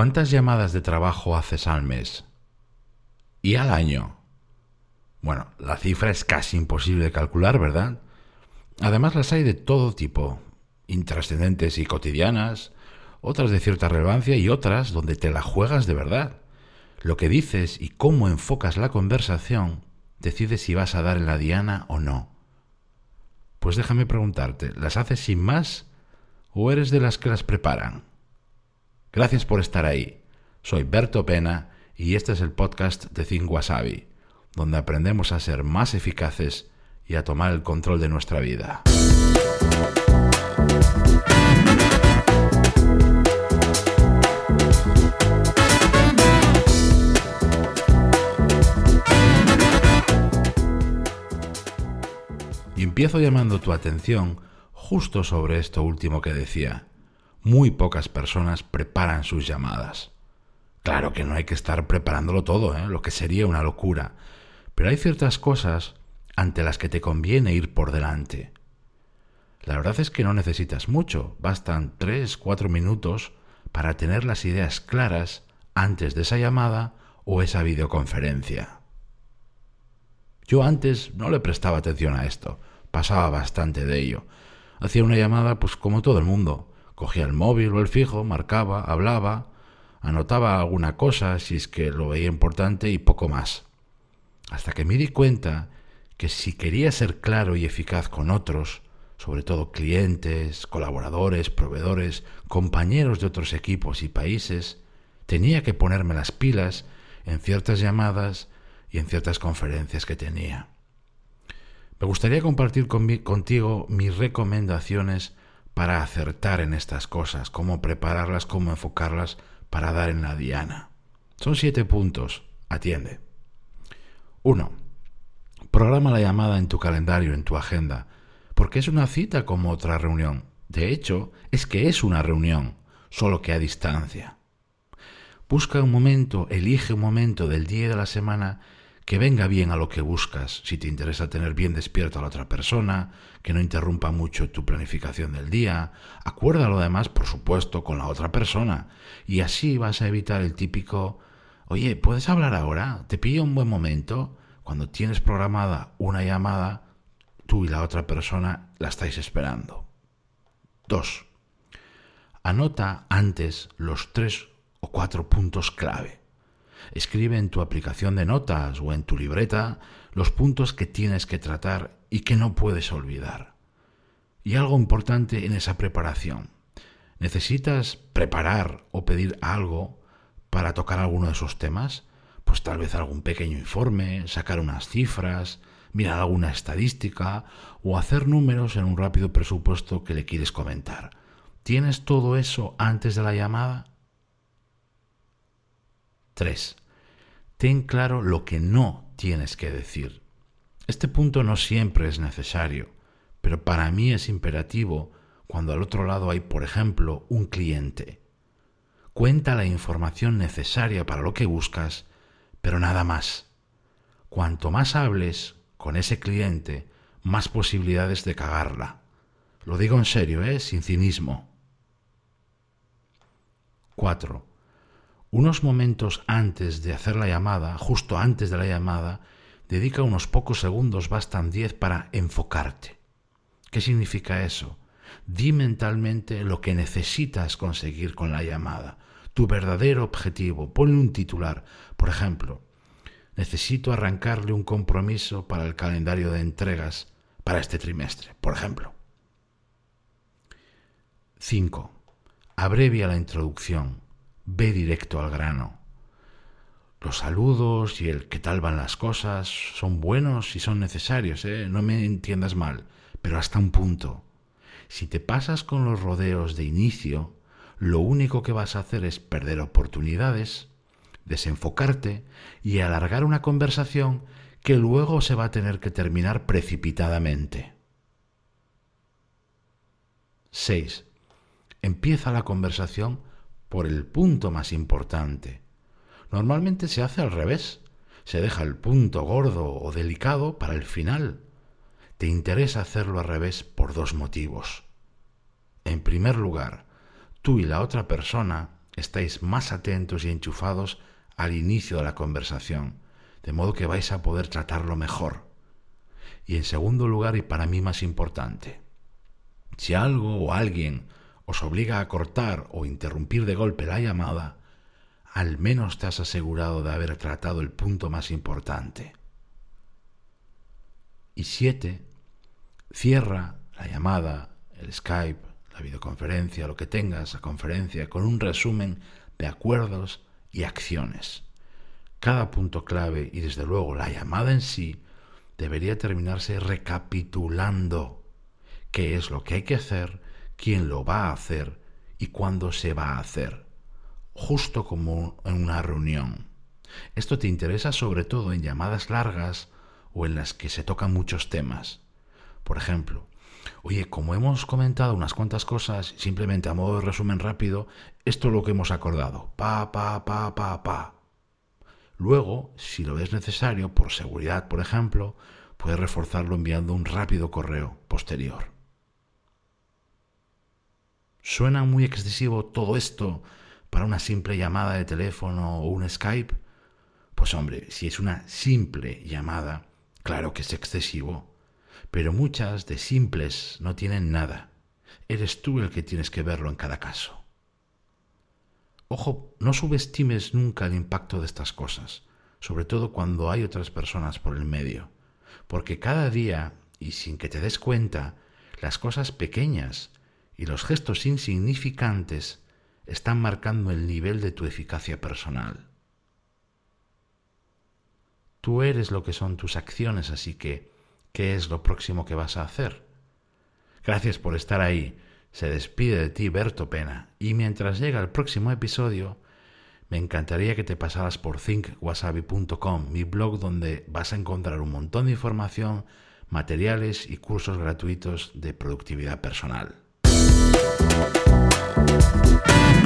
¿Cuántas llamadas de trabajo haces al mes? ¿Y al año? Bueno, la cifra es casi imposible de calcular, ¿verdad? Además las hay de todo tipo, intrascendentes y cotidianas, otras de cierta relevancia y otras donde te la juegas de verdad. Lo que dices y cómo enfocas la conversación decide si vas a dar en la diana o no. Pues déjame preguntarte, ¿las haces sin más o eres de las que las preparan? Gracias por estar ahí. Soy Berto Pena y este es el podcast de Think Wasabi, donde aprendemos a ser más eficaces y a tomar el control de nuestra vida. Y empiezo llamando tu atención justo sobre esto último que decía. Muy pocas personas preparan sus llamadas. Claro que no hay que estar preparándolo todo, ¿eh? lo que sería una locura. Pero hay ciertas cosas ante las que te conviene ir por delante. La verdad es que no necesitas mucho, bastan tres, cuatro minutos para tener las ideas claras antes de esa llamada o esa videoconferencia. Yo antes no le prestaba atención a esto, pasaba bastante de ello. Hacía una llamada pues como todo el mundo. Cogía el móvil o el fijo, marcaba, hablaba, anotaba alguna cosa si es que lo veía importante y poco más. Hasta que me di cuenta que si quería ser claro y eficaz con otros, sobre todo clientes, colaboradores, proveedores, compañeros de otros equipos y países, tenía que ponerme las pilas en ciertas llamadas y en ciertas conferencias que tenía. Me gustaría compartir contigo mis recomendaciones para acertar en estas cosas, cómo prepararlas, cómo enfocarlas para dar en la diana. Son siete puntos. Atiende. 1. Programa la llamada en tu calendario, en tu agenda, porque es una cita como otra reunión. De hecho, es que es una reunión, solo que a distancia. Busca un momento, elige un momento del día y de la semana que venga bien a lo que buscas, si te interesa tener bien despierto a la otra persona, que no interrumpa mucho tu planificación del día, acuérdalo además, por supuesto, con la otra persona, y así vas a evitar el típico, oye, ¿puedes hablar ahora? ¿Te pillo un buen momento? Cuando tienes programada una llamada, tú y la otra persona la estáis esperando. 2. Anota antes los tres o cuatro puntos clave. Escribe en tu aplicación de notas o en tu libreta los puntos que tienes que tratar y que no puedes olvidar. Y algo importante en esa preparación. ¿Necesitas preparar o pedir algo para tocar alguno de esos temas? Pues tal vez algún pequeño informe, sacar unas cifras, mirar alguna estadística o hacer números en un rápido presupuesto que le quieres comentar. ¿Tienes todo eso antes de la llamada? 3. Ten claro lo que no tienes que decir. Este punto no siempre es necesario, pero para mí es imperativo cuando al otro lado hay, por ejemplo, un cliente. Cuenta la información necesaria para lo que buscas, pero nada más. Cuanto más hables con ese cliente, más posibilidades de cagarla. Lo digo en serio, ¿eh? sin cinismo. 4 unos momentos antes de hacer la llamada, justo antes de la llamada, dedica unos pocos segundos, bastan diez, para enfocarte. ¿Qué significa eso? Di mentalmente lo que necesitas conseguir con la llamada, tu verdadero objetivo. Ponle un titular. Por ejemplo, necesito arrancarle un compromiso para el calendario de entregas para este trimestre, por ejemplo. 5. Abrevia la introducción ve directo al grano. Los saludos y el qué tal van las cosas son buenos y son necesarios, ¿eh? no me entiendas mal, pero hasta un punto. Si te pasas con los rodeos de inicio, lo único que vas a hacer es perder oportunidades, desenfocarte y alargar una conversación que luego se va a tener que terminar precipitadamente. 6. Empieza la conversación por el punto más importante. Normalmente se hace al revés. Se deja el punto gordo o delicado para el final. Te interesa hacerlo al revés por dos motivos. En primer lugar, tú y la otra persona estáis más atentos y enchufados al inicio de la conversación, de modo que vais a poder tratarlo mejor. Y en segundo lugar, y para mí más importante, si algo o alguien os obliga a cortar o interrumpir de golpe la llamada, al menos te has asegurado de haber tratado el punto más importante. Y siete, cierra la llamada, el Skype, la videoconferencia, lo que tengas, la conferencia, con un resumen de acuerdos y acciones. Cada punto clave y desde luego la llamada en sí debería terminarse recapitulando qué es lo que hay que hacer, quién lo va a hacer y cuándo se va a hacer, justo como en una reunión. Esto te interesa sobre todo en llamadas largas o en las que se tocan muchos temas. Por ejemplo, oye, como hemos comentado unas cuantas cosas, simplemente a modo de resumen rápido, esto es lo que hemos acordado. Pa, pa, pa, pa, pa. Luego, si lo ves necesario, por seguridad, por ejemplo, puedes reforzarlo enviando un rápido correo posterior. ¿Suena muy excesivo todo esto para una simple llamada de teléfono o un Skype? Pues hombre, si es una simple llamada, claro que es excesivo. Pero muchas de simples no tienen nada. Eres tú el que tienes que verlo en cada caso. Ojo, no subestimes nunca el impacto de estas cosas, sobre todo cuando hay otras personas por el medio, porque cada día, y sin que te des cuenta, las cosas pequeñas y los gestos insignificantes están marcando el nivel de tu eficacia personal. Tú eres lo que son tus acciones, así que, ¿qué es lo próximo que vas a hacer? Gracias por estar ahí. Se despide de ti Berto Pena y mientras llega el próximo episodio, me encantaría que te pasaras por thinkwasabi.com, mi blog donde vas a encontrar un montón de información, materiales y cursos gratuitos de productividad personal. Thank you.